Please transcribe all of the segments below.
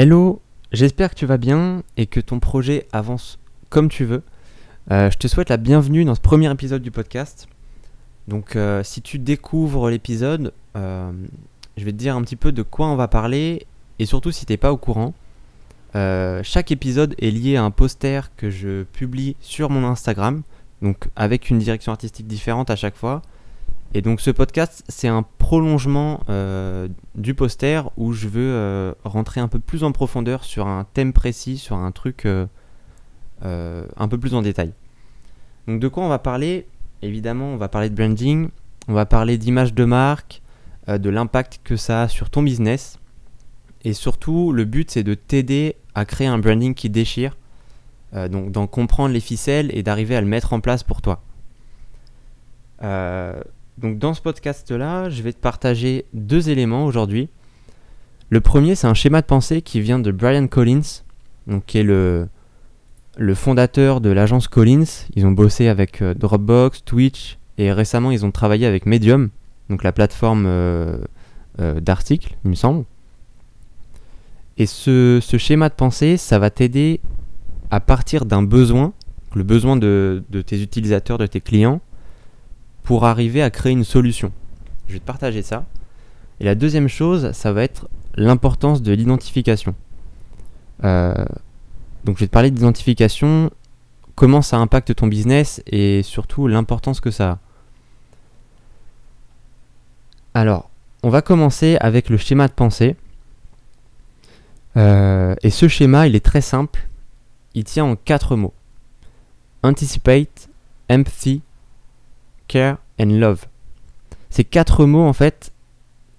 Hello, j'espère que tu vas bien et que ton projet avance comme tu veux. Euh, je te souhaite la bienvenue dans ce premier épisode du podcast. Donc euh, si tu découvres l'épisode, euh, je vais te dire un petit peu de quoi on va parler et surtout si tu n'es pas au courant. chaque épisode est lié à un poster que je publie sur mon Instagram, donc avec une direction artistique différente à chaque fois. Et donc ce podcast, c'est un prolongement euh, du poster où je veux euh, rentrer un peu plus en profondeur sur un thème précis, sur un truc euh, un peu plus en détail. Donc de quoi on va parler? Évidemment, on va parler de branding, on va parler d'image de marque, de l'impact que ça a sur ton business. Et surtout, le but, c'est de t'aider à créer un branding qui déchire, donc d'en comprendre les ficelles et d'arriver à le mettre en place pour toi. Euh, donc dans ce podcast-là, je vais te partager deux éléments aujourd'hui. Le premier, c'est un schéma de pensée qui vient de Brian Collins, qui est le, le fondateur de l'agence Collins. Ils ont bossé avec euh, Dropbox, Twitch, et récemment ils ont travaillé avec Medium, donc la plateforme euh, euh, d'articles, il me semble. Et ce, schéma de pensée, ça va t'aider à partir d'un besoin, le besoin de tes utilisateurs, de tes clients, pour arriver à créer une solution. Je vais te partager ça. Et la deuxième chose, ça va être l'importance de l'identification. Euh, donc je vais te parler d'identification, comment ça impacte ton business et surtout l'importance que ça a. Alors, on va commencer avec le schéma de pensée. Euh, et ce schéma, il est très simple. Il tient en quatre mots. Anticipate, empathy, care and love. Ces quatre mots, en fait,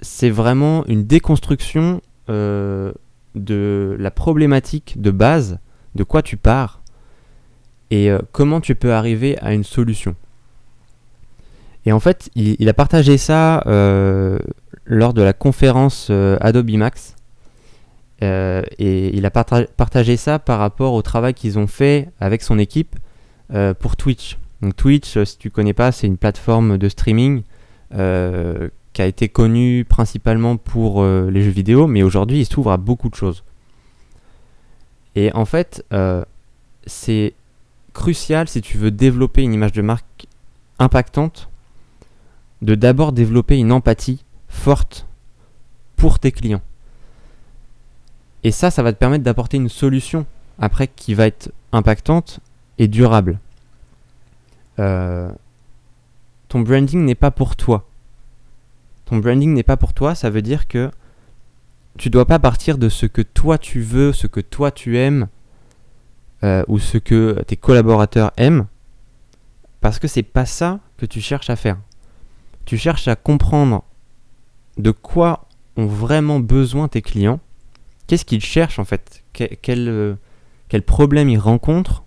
c'est vraiment une déconstruction euh, de la problématique de base, de quoi tu pars, et euh, comment tu peux arriver à une solution. Et en fait, il, a partagé ça euh, lors de la conférence Adobe Max. et il a partagé ça par rapport au travail qu'ils ont fait avec son équipe pour Twitch. Donc Twitch, euh, si tu connais pas, c'est une plateforme de streaming euh, qui a été connue principalement pour euh, les jeux vidéo, mais aujourd'hui il s'ouvre à beaucoup de choses. Et en fait, c'est crucial si tu veux développer une image de marque impactante, de d'abord développer une empathie forte pour tes clients. Et ça, ça va te permettre d'apporter une solution après qui va être impactante et durable. Euh, ton branding n'est pas pour toi. Ton branding n'est pas pour toi, ça veut dire que tu dois pas partir de ce que toi tu veux, ce que toi tu aimes, euh, ou ce que tes collaborateurs aiment, parce que c'est pas ça que tu cherches à faire. Tu cherches à comprendre de quoi ont vraiment besoin tes clients, qu'est-ce qu'ils cherchent en fait, quel, euh, quel, problème ils rencontrent,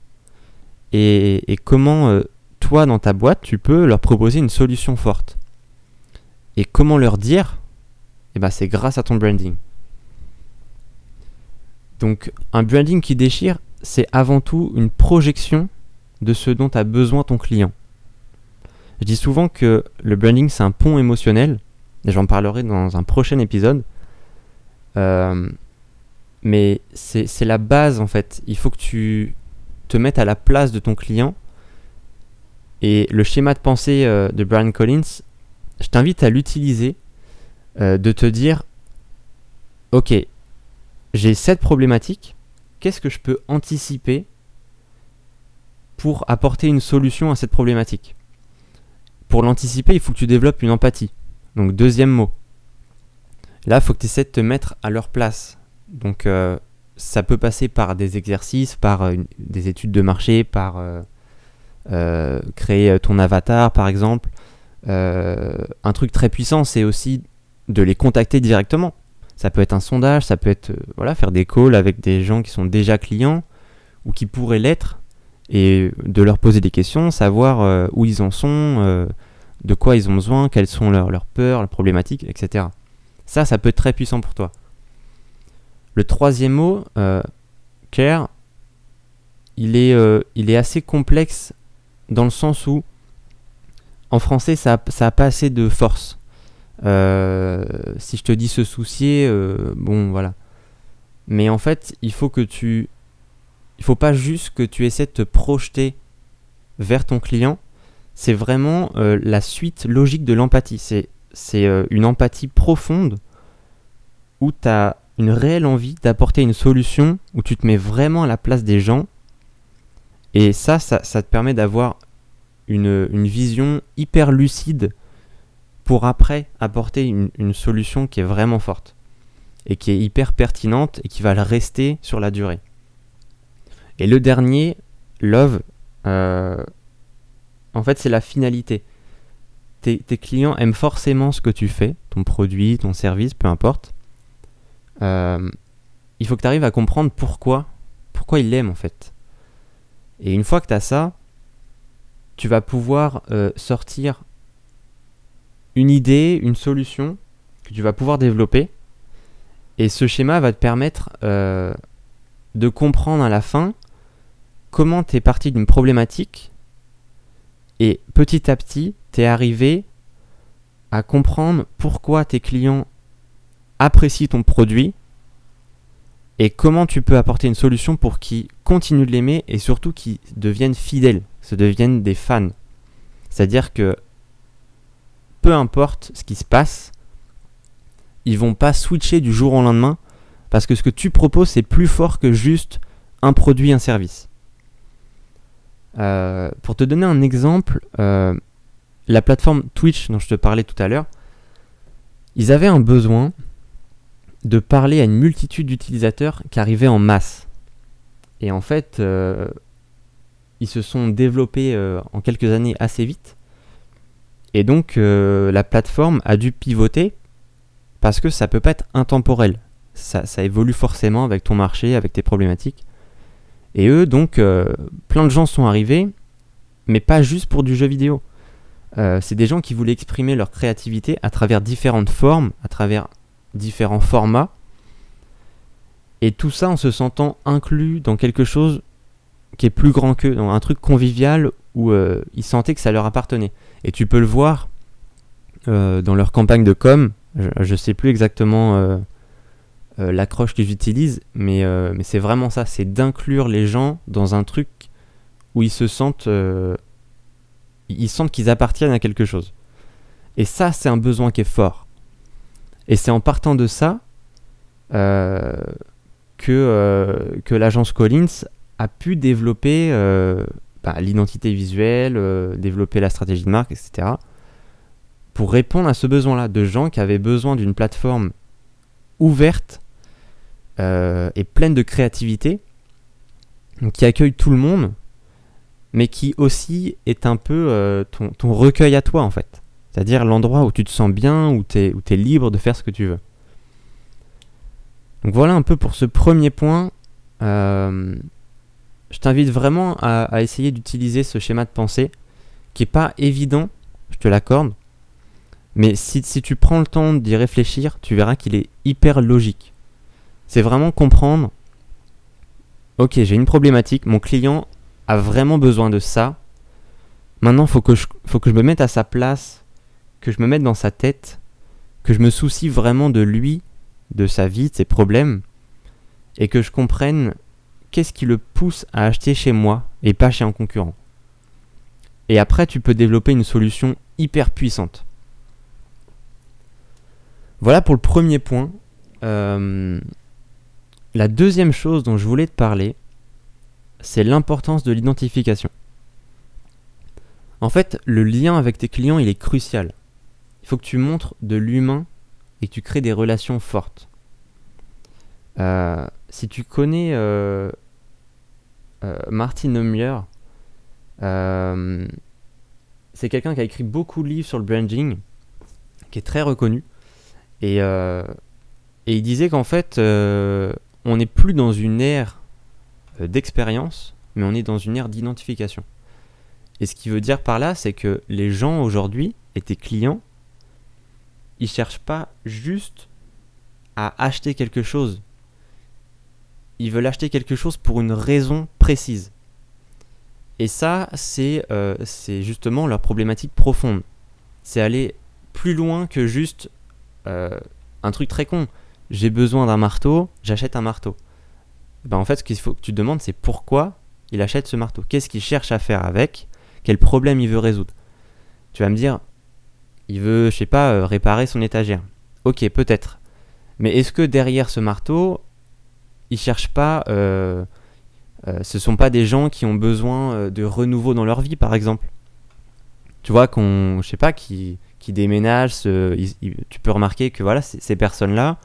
et comment toi, dans ta boîte, tu peux leur proposer une solution forte. Et comment leur dire? Eh ben, c'est grâce à ton branding. Donc, un branding qui déchire, c'est avant tout une projection de ce dont a besoin ton client. Je dis souvent que le branding, c'est un pont émotionnel, et j'en parlerai dans un prochain épisode. Euh, mais c'est la base en fait. Il faut que tu te mettes à la place de ton client et le schéma de pensée euh, de Brian Collins, je t'invite à l'utiliser, euh, de te dire, ok, j'ai cette problématique, qu'est-ce que je peux anticiper pour apporter une solution à cette problématique? Pour l'anticiper, il faut que tu développes une empathie. Donc deuxième mot. Là, il faut que tu essaies de te mettre à leur place. Donc euh, ça peut passer par des exercices, par des études de marché, par créer ton avatar par exemple. Euh, un truc très puissant, c'est aussi de les contacter directement. Ça peut être un sondage, ça peut être euh, voilà, faire des calls avec des gens qui sont déjà clients ou qui pourraient l'être et de leur poser des questions, savoir où ils en sont, de quoi ils ont besoin, quelles sont leurs, peurs, leurs problématiques, etc. Ça, ça peut être très puissant pour toi. Le troisième mot, care, il est, il est assez complexe dans le sens où en français ça n'a pas assez de force. Euh, si je te dis se soucier, euh, bon voilà. Mais en fait, il faut que tu. Il faut pas juste que tu essaies de te projeter vers ton client. C'est vraiment euh, la suite logique de l'empathie. C'est, c'est une empathie profonde où tu as une réelle envie d'apporter une solution, où tu te mets vraiment à la place des gens. Et ça, ça, te permet d'avoir une, vision hyper lucide pour après apporter une, solution qui est vraiment forte et qui est hyper pertinente et qui va rester sur la durée. Et le dernier, Love, euh, en fait, c'est la finalité. Tes, tes, clients aiment forcément ce que tu fais, ton produit, ton service, peu importe. Euh, il faut que tu arrives à comprendre pourquoi, pourquoi ils l'aiment en fait. Et une fois que tu as ça, tu vas pouvoir euh, sortir une idée, une solution que tu vas pouvoir développer. Et ce schéma va te permettre euh, de comprendre à la fin comment tu es parti d'une problématique et petit à petit, tu es arrivé à comprendre pourquoi tes clients apprécient ton produit et comment tu peux apporter une solution pour qu'ils continuent de l'aimer et surtout qu'ils deviennent fidèles, se deviennent des fans. C'est-à-dire que peu importe ce qui se passe, ils vont pas switcher du jour au lendemain parce que ce que tu proposes c'est plus fort que juste un produit, un service. Euh, pour te donner un exemple, euh, la plateforme Twitch dont je te parlais tout à l'heure, ils avaient un besoin de parler à une multitude d'utilisateurs qui arrivaient en masse. Et en fait, euh, ils se sont développés euh, en quelques années assez vite. Et donc, euh, la plateforme a dû pivoter parce que ça peut pas être intemporel. Ça, évolue forcément avec ton marché, avec tes problématiques. Et eux, donc, plein de gens sont arrivés, mais pas juste pour du jeu vidéo. c'est des gens qui voulaient exprimer leur créativité à travers différentes formes, à travers différents formats. Et tout ça en se sentant inclus dans quelque chose qui est plus grand qu'eux, dans un truc convivial où euh, ils sentaient que ça leur appartenait. Et tu peux le voir euh, dans leur campagne de com. Je, sais plus exactement euh, l'accroche qu'ils utilisent, mais, mais c'est vraiment ça c'est d'inclure les gens dans un truc où ils se sentent. ils sentent qu'ils appartiennent à quelque chose. Et ça, c'est un besoin qui est fort. Et c'est en partant de ça euh, que, euh, que l'agence Collins a pu développer euh, bah, l'identité visuelle, développer la stratégie de marque, etc. Pour répondre à ce besoin-là de gens qui avaient besoin d'une plateforme ouverte et pleine de créativité, qui accueille tout le monde, mais qui aussi est un peu ton, ton, recueil à toi en fait. C'est-à-dire l'endroit où tu te sens bien, où tu es, libre de faire ce que tu veux. Donc voilà un peu pour ce premier point. Euh, je t'invite vraiment à, essayer d'utiliser ce schéma de pensée qui n'est pas évident, je te l'accorde. Mais si, si, tu prends le temps d'y réfléchir, tu verras qu'il est hyper logique. C'est vraiment comprendre, ok j'ai une problématique, mon client a vraiment besoin de ça. Maintenant, il faut, faut que je me mette à sa place que je me mette dans sa tête, que je me soucie vraiment de lui, de sa vie, de ses problèmes, et que je comprenne qu'est-ce qui le pousse à acheter chez moi et pas chez un concurrent. Et après, tu peux développer une solution hyper puissante. Voilà pour le premier point. Euh, la deuxième chose dont je voulais te parler, c'est l'importance de l'identification. En fait, le lien avec tes clients, il est crucial. Il faut que tu montres de l'humain et que tu crées des relations fortes. Euh, si tu connais euh, euh, Martin Neumier, c'est quelqu'un qui a écrit beaucoup de livres sur le branding, qui est très reconnu. Et, il disait qu'en fait, on n'est plus dans une ère d'expérience, mais on est dans une ère d'identification. Et ce qui veut dire par là, c'est que les gens aujourd'hui, et tes clients, ils cherchent pas juste à acheter quelque chose. Ils veulent acheter quelque chose pour une raison précise. Et ça, c'est euh, justement leur problématique profonde. C'est aller plus loin que juste euh, un truc très con. j'ai besoin d'un marteau, j'achète un marteau. Ben, en fait, ce qu'il faut que tu te demandes, c'est pourquoi il achète ce marteau? Qu'est-ce qu'il cherche à faire avec? Quel problème il veut résoudre? Tu vas me dire, il veut, je sais pas, euh, réparer son étagère. Ok, peut-être. Mais est-ce que derrière ce marteau, il cherche pas. Euh, euh, ce sont pas des gens qui ont besoin de renouveau dans leur vie, par exemple? Tu vois, qu'on, je sais pas, qui, qui déménagent, tu peux remarquer que voilà, ces personnes-là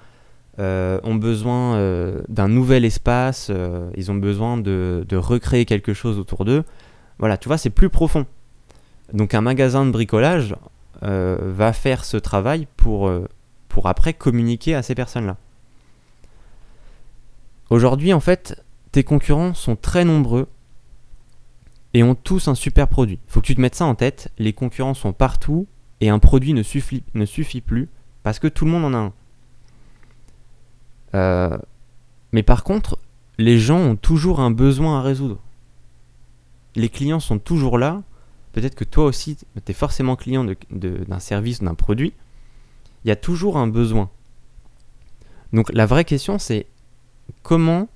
ont besoin d'un nouvel espace, ils ont besoin de, de recréer quelque chose autour d'eux. Voilà, tu vois, c'est plus profond. Donc un magasin de bricolage, euh, va faire ce travail pour, euh, pour après communiquer à ces personnes-là. Aujourd'hui, en fait, tes concurrents sont très nombreux et ont tous un super produit. Faut que tu te mettes ça en tête, les concurrents sont partout et un produit ne suffit, ne suffit plus parce que tout le monde en a un. Euh, mais par contre, les gens ont toujours un besoin à résoudre. Les clients sont toujours là peut-être que toi aussi, tu es forcément client d'un service ou d'un produit, il y a toujours un besoin. Donc la vraie question, c'est comment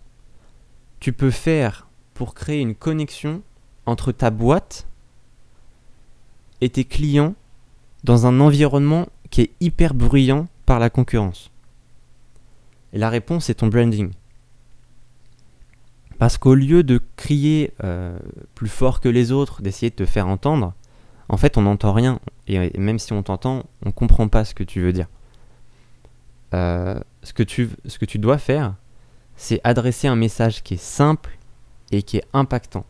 tu peux faire pour créer une connexion entre ta boîte et tes clients dans un environnement qui est hyper bruyant par la concurrence? Et la réponse est ton branding. Parce qu'au lieu de crier euh, plus fort que les autres, d'essayer de te faire entendre, en fait on n'entend rien. Et même si on t'entend, on ne comprend pas ce que tu veux dire. Euh, ce, que tu, dois faire, c'est adresser un message qui est simple et qui est impactant.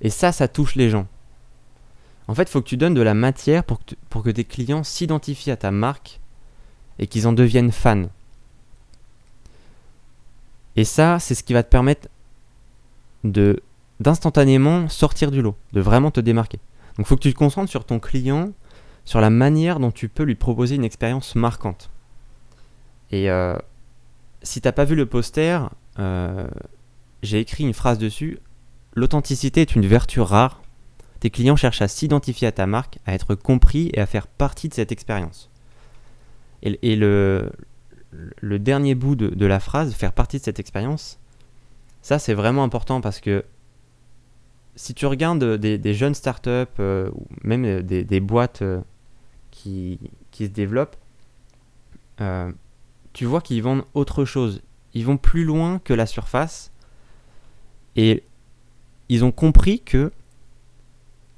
Et ça, ça touche les gens. En fait, il faut que tu donnes de la matière pour que tes clients s'identifient à ta marque et qu'ils en deviennent fans. Et ça, c'est ce qui va te permettre de d'instantanément sortir du lot, de vraiment te démarquer. Donc il faut que tu te concentres sur ton client, sur la manière dont tu peux lui proposer une expérience marquante. Et euh, si t'as pas vu le poster, euh, j'ai écrit une phrase dessus. L'authenticité est une vertu rare. Tes clients cherchent à s'identifier à ta marque, à être compris et à faire partie de cette expérience. et le, le dernier bout de, la phrase, faire partie de cette expérience, ça c'est vraiment important parce que si tu regardes des, jeunes startups euh, ou même des, boîtes euh, qui, se développent, euh, tu vois qu'ils vendent autre chose. Ils vont plus loin que la surface et ils ont compris que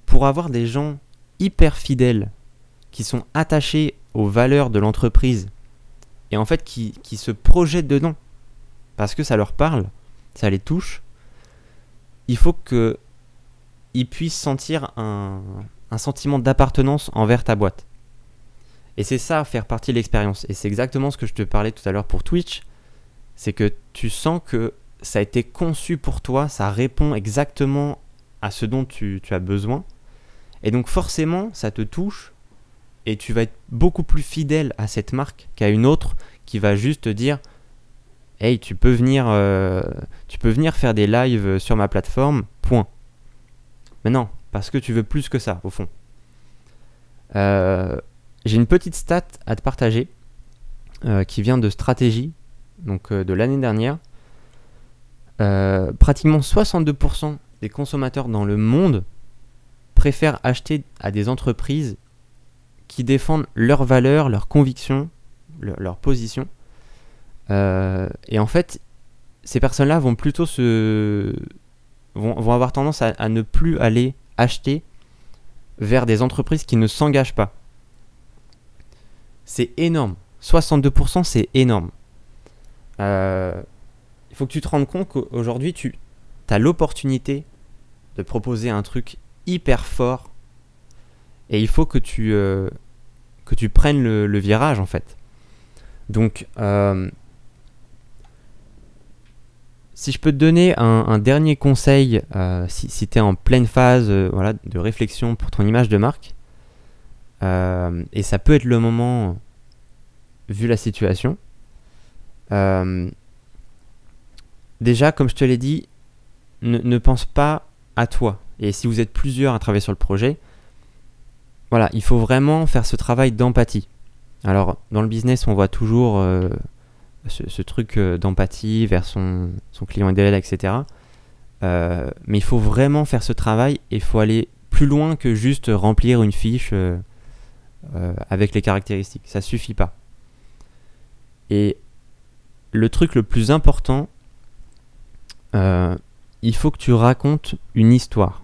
pour avoir des gens hyper fidèles qui sont attachés aux valeurs de l'entreprise et en fait qui, se projettent dedans parce que ça leur parle, ça les touche, il faut que ils puissent sentir un, sentiment d'appartenance envers ta boîte. Et c'est ça, faire partie de l'expérience. Et c'est exactement ce que je te parlais tout à l'heure pour Twitch. C'est que tu sens que ça a été conçu pour toi, ça répond exactement à ce dont tu as besoin. Et donc forcément, ça te touche et tu vas être beaucoup plus fidèle à cette marque qu'à une autre qui va juste te dire hey tu peux venir euh, faire des lives sur ma plateforme point. Mais non parce que tu veux plus que ça au fond. Euh, j'ai une petite stat à te partager euh, qui vient de stratégie donc de l'année dernière. Pratiquement 62% des consommateurs dans le monde préfèrent acheter à des entreprises qui défendent leurs valeurs, leurs convictions, leur position. Euh, et en fait, ces personnes-là vont plutôt se. vont, vont avoir tendance à, ne plus aller acheter vers des entreprises qui ne s'engagent pas. C'est énorme. 62%, c'est énorme. Euh, il faut que tu te rendes compte qu'aujourd'hui, tu as l'opportunité de proposer un truc hyper fort. Et il faut que tu, euh, prennes le, virage en fait. Donc, euh, si je peux te donner un, dernier conseil, euh, si, tu es en pleine phase de réflexion pour ton image de marque, et ça peut être le moment vu la situation, déjà, comme je te l'ai dit, ne pense pas à toi. Et si vous êtes plusieurs à travailler sur le projet, voilà, il faut vraiment faire ce travail d'empathie. Alors, dans le business, on voit toujours euh, ce, truc d'empathie vers son, son client idéal, etc. mais il faut vraiment faire ce travail et il faut aller plus loin que juste remplir une fiche avec les caractéristiques. Ça suffit pas. Et le truc le plus important, il faut que tu racontes une histoire.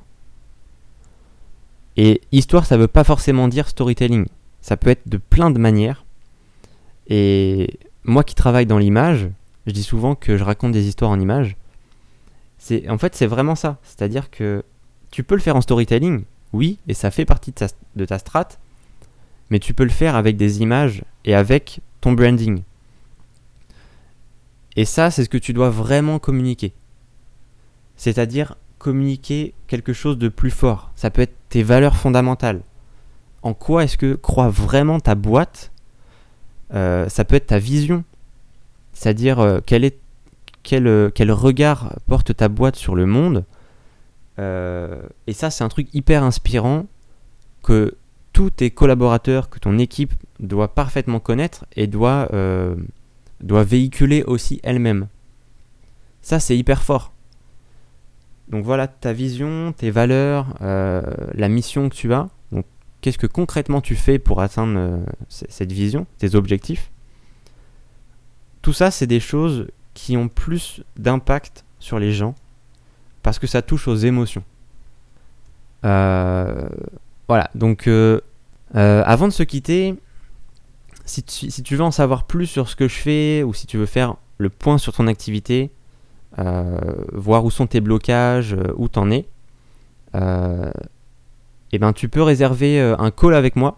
Et histoire, ça veut pas forcément dire storytelling. Ça peut être de plein de manières. Et moi qui travaille dans l'image, je dis souvent que je raconte des histoires en images. C'est, en fait, c'est vraiment ça. C'est-à-dire que tu peux le faire en storytelling, oui, et ça fait partie de ta, de ta strat, mais tu peux le faire avec des images et avec ton branding. Et ça, c'est ce que tu dois vraiment communiquer c'est-à-dire communiquer quelque chose de plus fort. Ça peut être tes valeurs fondamentales. En quoi est-ce que croit vraiment ta boîte euh, Ça peut être ta vision, c'est-à-dire euh, quel, est, euh, quel, regard porte ta boîte sur le monde. et ça, c'est un truc hyper inspirant que tous tes collaborateurs, que ton équipe doit parfaitement connaître et doit, doit véhiculer aussi elle-même. Ça, c'est hyper fort. Donc voilà ta vision, tes valeurs, euh, la mission que tu as. Donc qu'est-ce que concrètement tu fais pour atteindre euh, cette vision, tes objectifs? Tout ça, c'est des choses qui ont plus d'impact sur les gens parce que ça touche aux émotions. Euh, voilà, donc avant de se quitter, si tu veux en savoir plus sur ce que je fais ou si tu veux faire le point sur ton activité, voir où sont tes blocages, euh, où t'en es, et euh, eh ben tu peux réserver un call avec moi,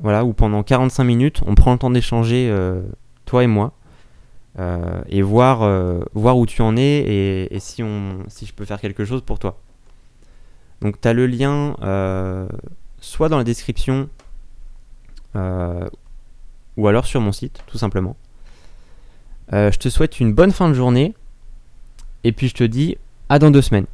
voilà, où pendant 45 minutes, on prend le temps d'échanger, toi et moi, et voir, voir où tu en es et, si, on, si je peux faire quelque chose pour toi. Donc tu as le lien soit dans la description ou alors sur mon site, tout simplement. je te souhaite une bonne fin de journée et puis je te dis à dans deux semaines.